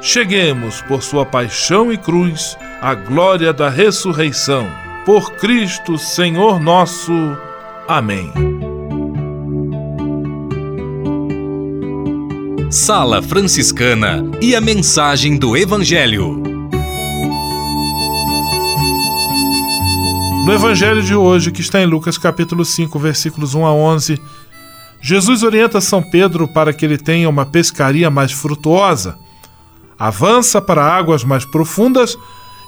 cheguemos, por sua paixão e cruz, à glória da ressurreição. Por Cristo, Senhor nosso. Amém. Sala Franciscana e a mensagem do Evangelho. No Evangelho de hoje, que está em Lucas capítulo 5, versículos 1 a 11, Jesus orienta São Pedro para que ele tenha uma pescaria mais frutuosa avança para águas mais profundas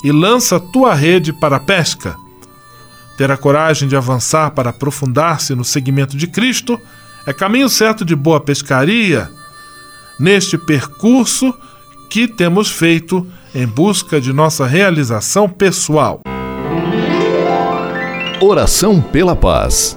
e lança tua rede para a pesca. Ter a coragem de avançar para aprofundar-se no seguimento de Cristo é caminho certo de boa pescaria neste percurso que temos feito em busca de nossa realização pessoal. Oração pela paz.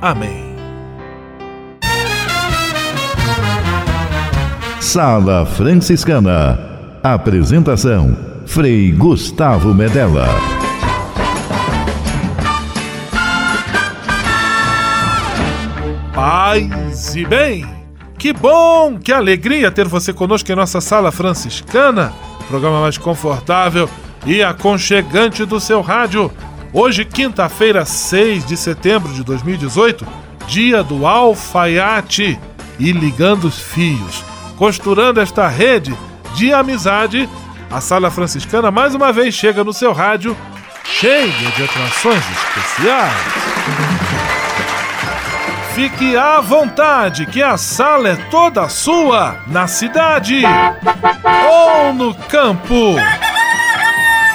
Amém. Sala Franciscana. Apresentação: Frei Gustavo Medella. Paz e bem! Que bom, que alegria ter você conosco em nossa Sala Franciscana, programa mais confortável e aconchegante do seu rádio Hoje, quinta-feira, 6 de setembro de 2018, dia do alfaiate e ligando os fios, costurando esta rede de amizade, a Sala Franciscana mais uma vez chega no seu rádio cheia de atrações especiais. Fique à vontade, que a sala é toda sua, na cidade ou no campo.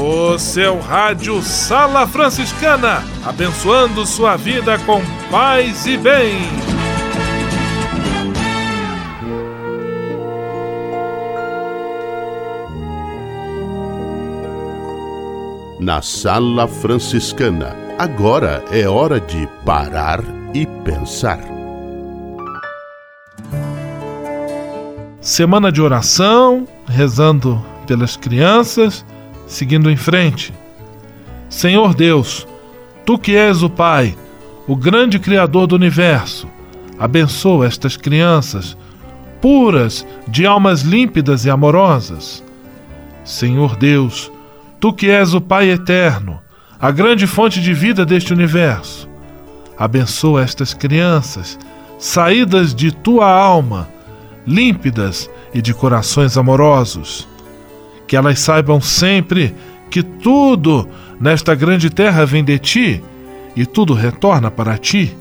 O seu rádio Sala Franciscana, abençoando sua vida com paz e bem. Na Sala Franciscana, agora é hora de parar e pensar. Semana de oração, rezando pelas crianças, seguindo em frente. Senhor Deus, tu que és o Pai, o grande Criador do universo, abençoa estas crianças, puras, de almas límpidas e amorosas. Senhor Deus, tu que és o Pai eterno, a grande fonte de vida deste universo, abençoa estas crianças, saídas de tua alma, límpidas e de corações amorosos que elas saibam sempre que tudo nesta grande terra vem de ti e tudo retorna para ti,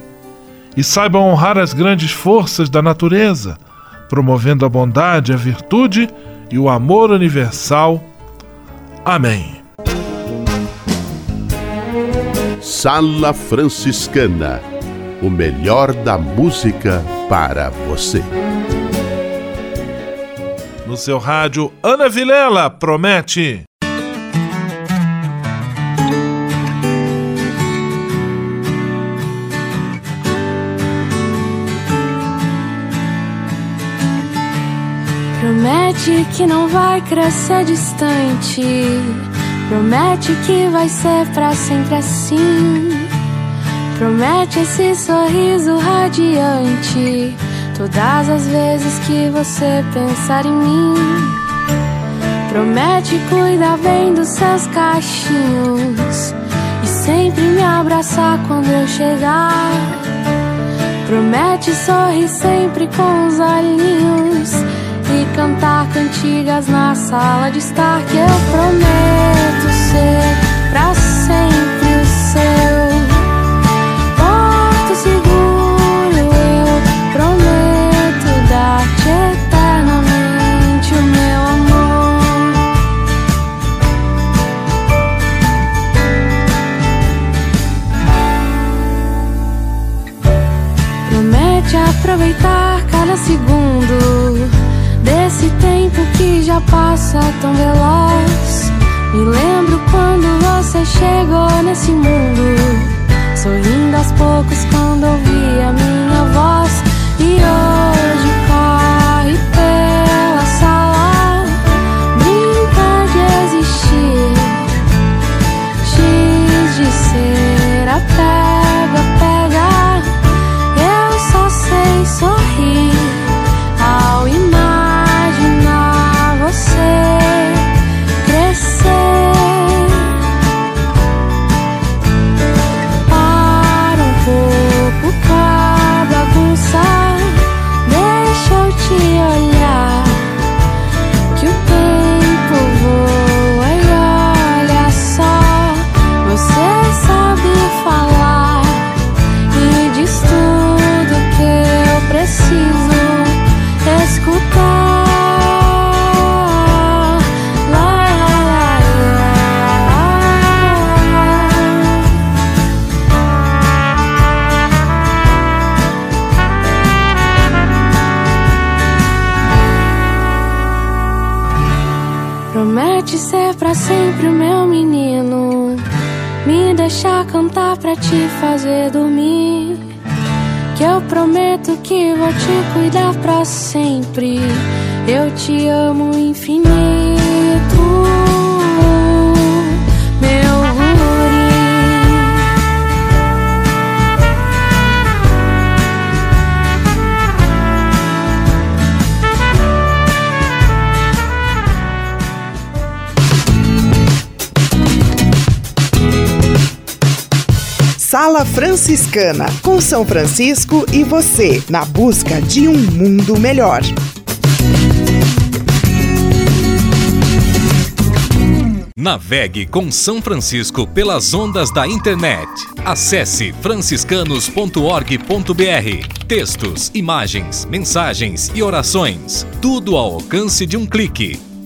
e saibam honrar as grandes forças da natureza, promovendo a bondade, a virtude e o amor universal. Amém. Sala Franciscana o melhor da música para você no seu rádio Ana Vilela promete. Promete que não vai crescer distante. Promete que vai ser pra sempre assim. Promete esse sorriso radiante Todas as vezes que você pensar em mim, promete cuidar bem dos seus cachinhos e sempre me abraçar quando eu chegar. Promete sorrir sempre com os olhinhos e cantar cantigas na sala de estar. Que eu prometo ser pra sempre o seu. Segundo desse tempo que já passa tão veloz. Me lembro quando você chegou nesse mundo, sorrindo aos poucos quando ouvi a minha voz. E hoje cuidar pra sempre. Eu te amo Sala Franciscana, com São Francisco e você, na busca de um mundo melhor. Navegue com São Francisco pelas ondas da internet. Acesse franciscanos.org.br. Textos, imagens, mensagens e orações. Tudo ao alcance de um clique.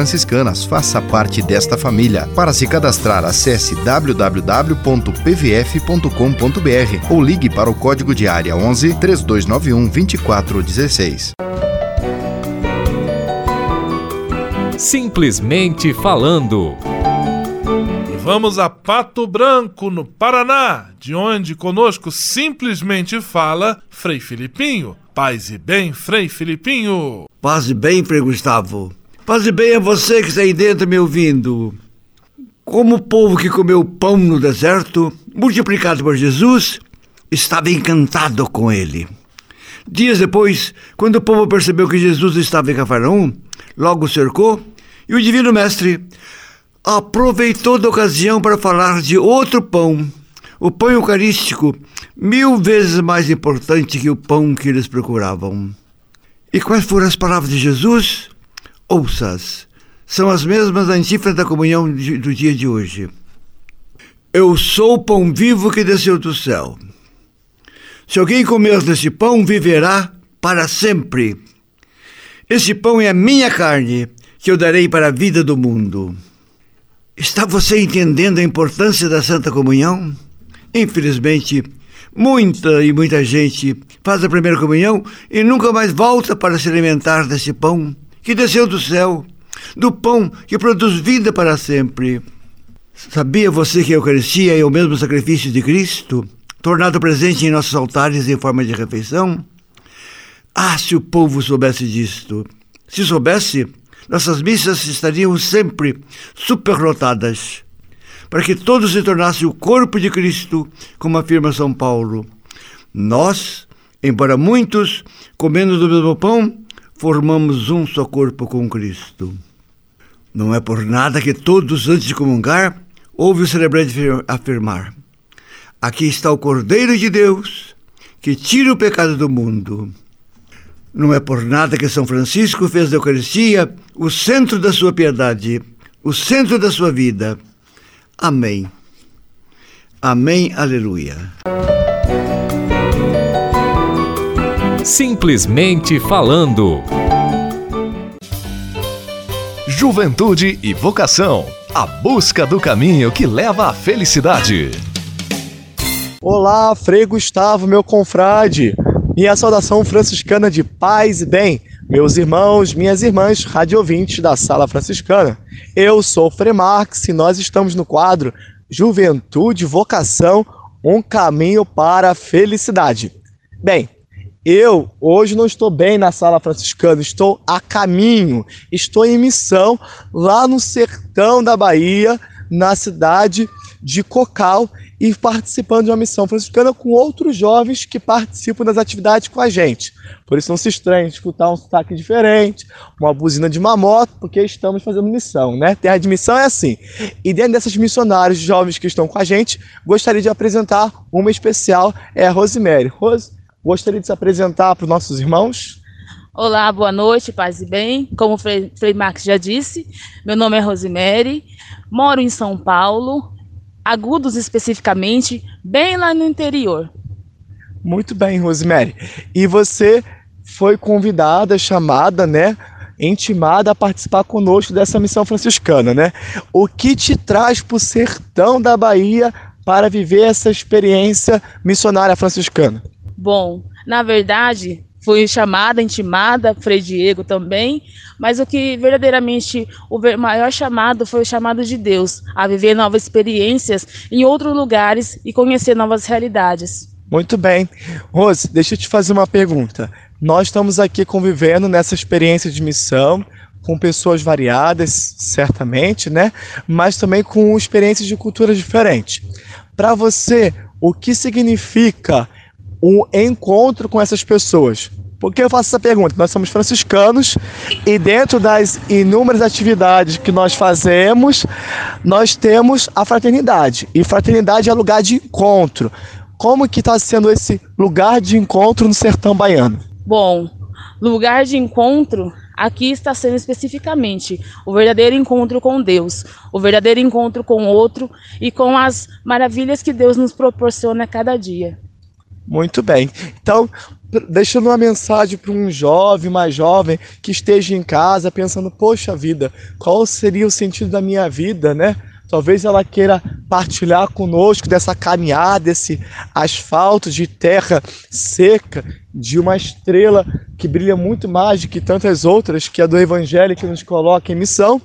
franciscanas. Faça parte desta família. Para se cadastrar, acesse www.pvf.com.br ou ligue para o código de área 11 3291 2416. Simplesmente falando. E vamos a Pato Branco, no Paraná, de onde conosco simplesmente fala Frei Filipinho. Paz e bem, Frei Filipinho. Paz e bem, Frei Gustavo. Paz e bem a você que está aí dentro me ouvindo. Como o povo que comeu pão no deserto, multiplicado por Jesus, estava encantado com ele. Dias depois, quando o povo percebeu que Jesus estava em Cafarnaum, logo cercou e o Divino Mestre aproveitou da ocasião para falar de outro pão, o pão eucarístico, mil vezes mais importante que o pão que eles procuravam. E quais foram as palavras de Jesus? Ouças. São as mesmas da antífona da comunhão do dia de hoje. Eu sou o pão vivo que desceu do céu. Se alguém comer desse pão, viverá para sempre. Esse pão é a minha carne, que eu darei para a vida do mundo. Está você entendendo a importância da Santa Comunhão? Infelizmente, muita e muita gente faz a primeira comunhão e nunca mais volta para se alimentar desse pão que desceu do céu, do pão que produz vida para sempre. Sabia você que a Eucaristia é o mesmo sacrifício de Cristo, tornado presente em nossos altares em forma de refeição? Ah, se o povo soubesse disto! Se soubesse, nossas missas estariam sempre superlotadas, para que todos se tornassem o corpo de Cristo, como afirma São Paulo. Nós, embora muitos, comendo do mesmo pão, formamos um só corpo com Cristo. Não é por nada que todos, antes de comungar, ouve o celebrante afirmar: Aqui está o Cordeiro de Deus que tira o pecado do mundo. Não é por nada que São Francisco fez da Eucaristia o centro da sua piedade, o centro da sua vida. Amém. Amém, aleluia. Simplesmente falando. Juventude e vocação. A busca do caminho que leva à felicidade. Olá, Frei Gustavo, meu confrade. Minha saudação franciscana de paz e bem. Meus irmãos, minhas irmãs, radiovintes da Sala Franciscana. Eu sou Frei Marx e nós estamos no quadro Juventude e Vocação, um caminho para a felicidade. Bem, eu hoje não estou bem na sala franciscana, estou a caminho, estou em missão lá no sertão da Bahia, na cidade de Cocal, e participando de uma missão franciscana com outros jovens que participam das atividades com a gente. Por isso não se estranhe escutar um sotaque diferente, uma buzina de uma moto, porque estamos fazendo missão, né? Terra de missão é assim. E dentro desses missionários jovens que estão com a gente, gostaria de apresentar uma especial, é a Rosemary. Rose, Gostaria de se apresentar para os nossos irmãos. Olá, boa noite, paz e bem. Como o Frei, Frei Max já disse, meu nome é Rosemary, moro em São Paulo, Agudos especificamente, bem lá no interior. Muito bem, Rosemary. E você foi convidada, chamada, né? Intimada a participar conosco dessa missão franciscana, né? O que te traz para o sertão da Bahia para viver essa experiência missionária franciscana? Bom, na verdade, fui chamada, intimada, Frei Diego também, mas o que verdadeiramente o maior chamado foi o chamado de Deus, a viver novas experiências em outros lugares e conhecer novas realidades. Muito bem. Rose, deixa eu te fazer uma pergunta. Nós estamos aqui convivendo nessa experiência de missão com pessoas variadas, certamente, né? Mas também com experiências de culturas diferentes. Para você, o que significa um encontro com essas pessoas. Por que eu faço essa pergunta? Nós somos franciscanos e dentro das inúmeras atividades que nós fazemos, nós temos a fraternidade. E fraternidade é lugar de encontro. Como que está sendo esse lugar de encontro no sertão baiano? Bom, lugar de encontro aqui está sendo especificamente o verdadeiro encontro com Deus, o verdadeiro encontro com o outro e com as maravilhas que Deus nos proporciona a cada dia. Muito bem. Então, deixando uma mensagem para um jovem, mais jovem, que esteja em casa pensando: poxa vida, qual seria o sentido da minha vida, né? Talvez ela queira partilhar conosco dessa caminhada, desse asfalto de terra seca, de uma estrela que brilha muito mais do que tantas outras, que é do Evangelho que nos coloca em missão.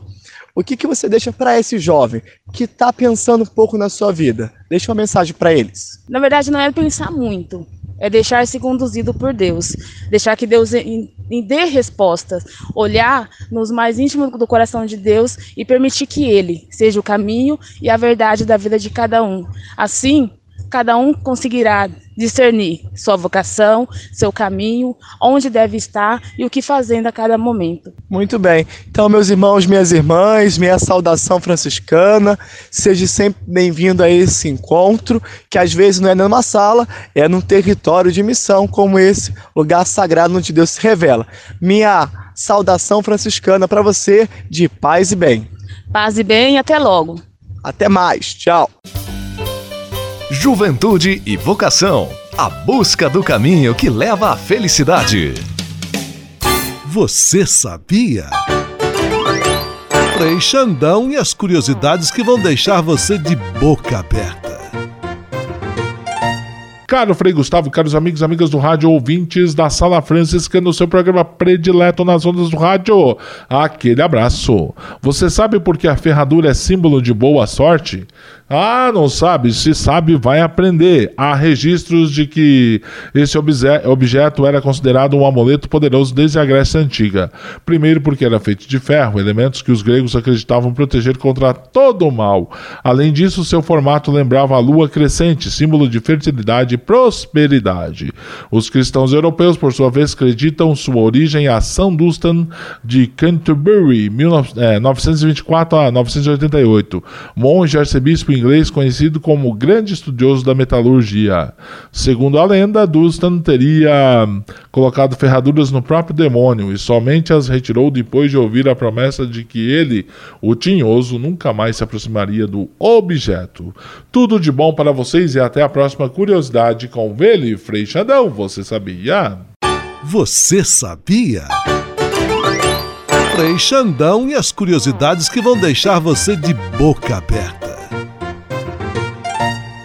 O que, que você deixa para esse jovem que está pensando um pouco na sua vida? Deixa uma mensagem para eles. Na verdade, não é pensar muito, é deixar-se conduzido por Deus, deixar que Deus dê respostas, olhar nos mais íntimos do coração de Deus e permitir que Ele seja o caminho e a verdade da vida de cada um. Assim, cada um conseguirá discernir sua vocação, seu caminho, onde deve estar e o que fazendo a cada momento. Muito bem. Então, meus irmãos, minhas irmãs, minha saudação franciscana, seja sempre bem-vindo a esse encontro, que às vezes não é numa sala, é num território de missão como esse lugar sagrado onde Deus se revela. Minha saudação franciscana para você de paz e bem. Paz e bem, até logo. Até mais. Tchau. Juventude e vocação. A busca do caminho que leva à felicidade. Você sabia? Frei Xandão e as curiosidades que vão deixar você de boca aberta. Caro Frei Gustavo, caros amigos e amigas do rádio, ouvintes da Sala Francisca no seu programa predileto nas ondas do rádio. Aquele abraço. Você sabe por que a ferradura é símbolo de boa sorte? Ah, não sabe? Se sabe, vai aprender. Há registros de que esse objeto era considerado um amuleto poderoso desde a Grécia Antiga. Primeiro, porque era feito de ferro, elementos que os gregos acreditavam proteger contra todo o mal. Além disso, seu formato lembrava a lua crescente, símbolo de fertilidade e prosperidade. Os cristãos europeus, por sua vez, acreditam sua origem a São Dunstan de Canterbury, 924 a 988, monge arcebispo inglês conhecido como grande estudioso da metalurgia. Segundo a lenda, Dunstan teria colocado ferraduras no próprio demônio e somente as retirou depois de ouvir a promessa de que ele, o tinhoso, nunca mais se aproximaria do objeto. Tudo de bom para vocês e até a próxima curiosidade com Vele Freixadão, você sabia? Você sabia? Frei Xandão e as curiosidades que vão deixar você de boca aberta.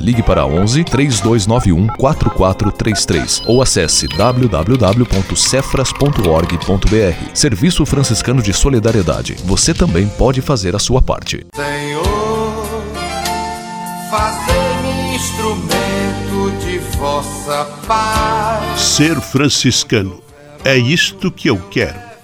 ligue para 11 3291 4433 ou acesse www.cefras.org.br. Serviço Franciscano de Solidariedade. Você também pode fazer a sua parte. Senhor, fazei-me instrumento de vossa paz. Ser franciscano é isto que eu quero.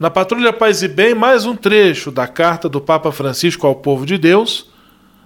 Na Patrulha Paz e Bem, mais um trecho da carta do Papa Francisco ao povo de Deus,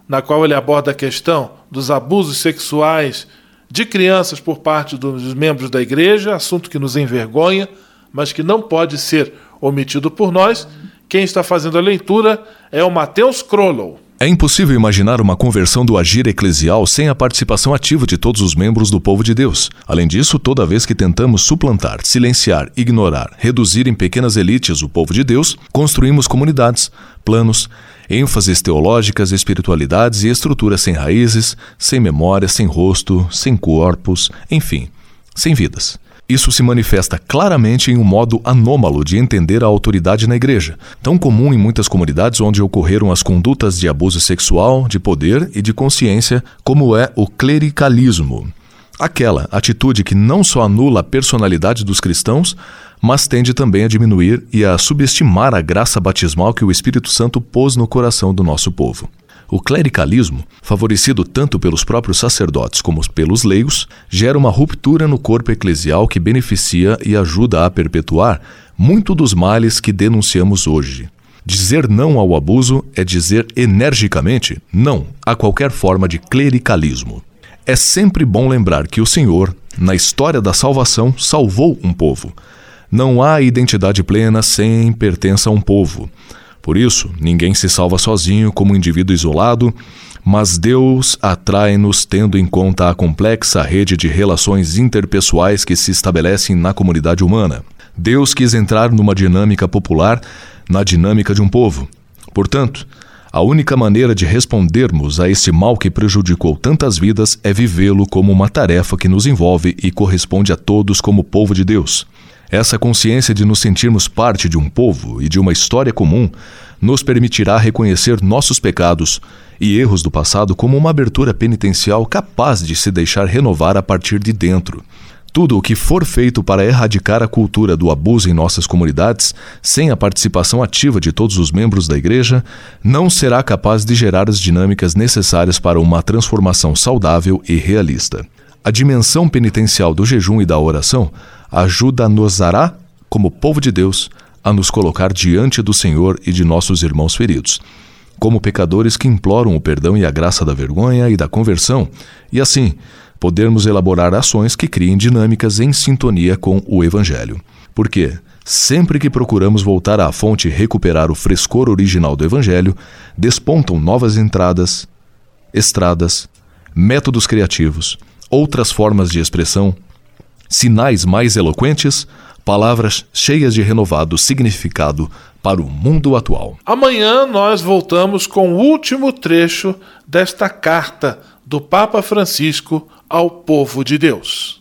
na qual ele aborda a questão dos abusos sexuais de crianças por parte dos membros da igreja, assunto que nos envergonha, mas que não pode ser omitido por nós. Quem está fazendo a leitura é o Mateus Krolow. É impossível imaginar uma conversão do agir eclesial sem a participação ativa de todos os membros do povo de Deus. Além disso, toda vez que tentamos suplantar, silenciar, ignorar, reduzir em pequenas elites o povo de Deus, construímos comunidades, planos, ênfases teológicas, espiritualidades e estruturas sem raízes, sem memória, sem rosto, sem corpos, enfim, sem vidas. Isso se manifesta claramente em um modo anômalo de entender a autoridade na igreja, tão comum em muitas comunidades onde ocorreram as condutas de abuso sexual, de poder e de consciência, como é o clericalismo. Aquela atitude que não só anula a personalidade dos cristãos, mas tende também a diminuir e a subestimar a graça batismal que o Espírito Santo pôs no coração do nosso povo. O clericalismo, favorecido tanto pelos próprios sacerdotes como pelos leigos, gera uma ruptura no corpo eclesial que beneficia e ajuda a perpetuar muito dos males que denunciamos hoje. Dizer não ao abuso é dizer energicamente não a qualquer forma de clericalismo. É sempre bom lembrar que o Senhor, na história da salvação, salvou um povo. Não há identidade plena sem pertença a um povo. Por isso, ninguém se salva sozinho como indivíduo isolado, mas Deus atrai-nos tendo em conta a complexa rede de relações interpessoais que se estabelecem na comunidade humana. Deus quis entrar numa dinâmica popular, na dinâmica de um povo. Portanto, a única maneira de respondermos a esse mal que prejudicou tantas vidas é vivê-lo como uma tarefa que nos envolve e corresponde a todos como povo de Deus. Essa consciência de nos sentirmos parte de um povo e de uma história comum nos permitirá reconhecer nossos pecados e erros do passado como uma abertura penitencial capaz de se deixar renovar a partir de dentro. Tudo o que for feito para erradicar a cultura do abuso em nossas comunidades, sem a participação ativa de todos os membros da Igreja, não será capaz de gerar as dinâmicas necessárias para uma transformação saudável e realista. A dimensão penitencial do jejum e da oração ajuda-nos-ará, como povo de Deus, a nos colocar diante do Senhor e de nossos irmãos feridos, como pecadores que imploram o perdão e a graça da vergonha e da conversão, e assim podermos elaborar ações que criem dinâmicas em sintonia com o Evangelho. Porque, sempre que procuramos voltar à fonte e recuperar o frescor original do Evangelho, despontam novas entradas, estradas, métodos criativos, outras formas de expressão, sinais mais eloquentes, palavras cheias de renovado significado para o mundo atual. Amanhã nós voltamos com o último trecho desta carta do Papa Francisco ao povo de Deus.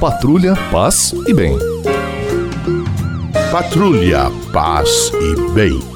Patrulha, paz e bem. Patrulha, paz e bem.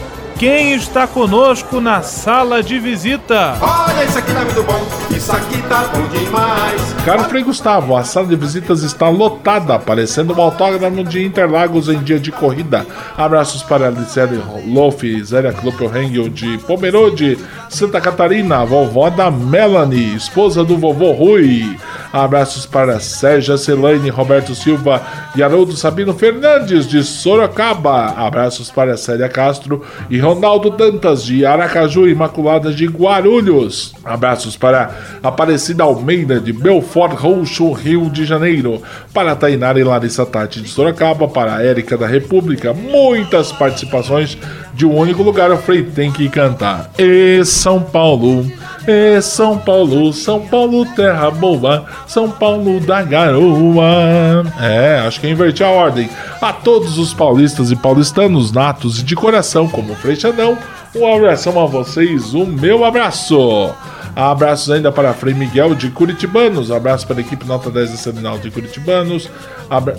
quem está conosco na sala de visita? Olha, isso aqui tá muito bom, isso aqui tá bom demais. Caro Frei Gustavo, a sala de visitas está lotada, parecendo um autógrafo de Interlagos em dia de corrida. Abraços para Alice Loff, Zélia Kloppelhengel de Pomerode, Santa Catarina, vovó da Melanie, esposa do vovô Rui. Abraços para Sérgia Celane, Roberto Silva e Haroldo Sabino Fernandes de Sorocaba. Abraços para Célia Castro e Ronaldo Dantas de Aracaju, Imaculada de Guarulhos. Abraços para Aparecida Almeida de Belfort Roxo, Rio de Janeiro. Para Tainara e Larissa Tati de Sorocaba. Para Érica da República. Muitas participações de um único lugar. O Frei tem que cantar. E São Paulo. É São Paulo, São Paulo, terra boa, São Paulo da garoa. É, acho que inverti a ordem. A todos os paulistas e paulistanos natos e de coração, como Freixadão, um abração a vocês, o meu abraço. Abraços ainda para Frei Miguel de Curitibanos, abraço para a equipe Nota 10 da Seminal de Curitibanos,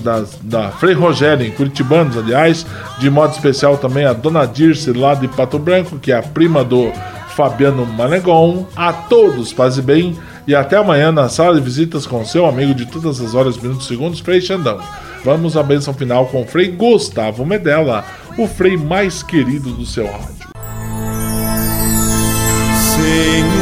da, da Frei Rogério em Curitibanos, aliás, de modo especial também a Dona Dirce lá de Pato Branco, que é a prima do Fabiano Manegon, a todos, paz e bem, e até amanhã na sala de visitas com seu amigo de todas as horas, minutos e segundos, Frei Xandão. Vamos à bênção final com o Frei Gustavo Medella, o Frei mais querido do seu rádio. Senhor,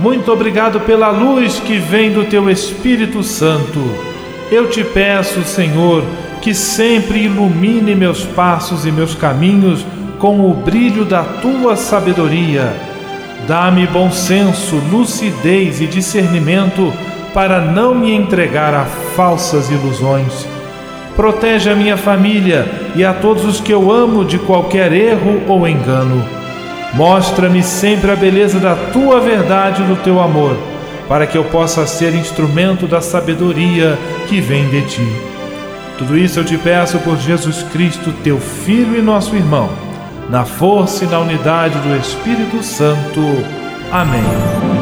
Muito obrigado pela luz que vem do teu Espírito Santo. Eu te peço, Senhor, que sempre ilumine meus passos e meus caminhos com o brilho da tua sabedoria Dá-me bom senso, lucidez e discernimento para não me entregar a falsas ilusões. Protege a minha família e a todos os que eu amo de qualquer erro ou engano. Mostra-me sempre a beleza da tua verdade e do teu amor, para que eu possa ser instrumento da sabedoria que vem de ti. Tudo isso eu te peço por Jesus Cristo, teu Filho e nosso irmão na força e na unidade do Espírito Santo. Amém.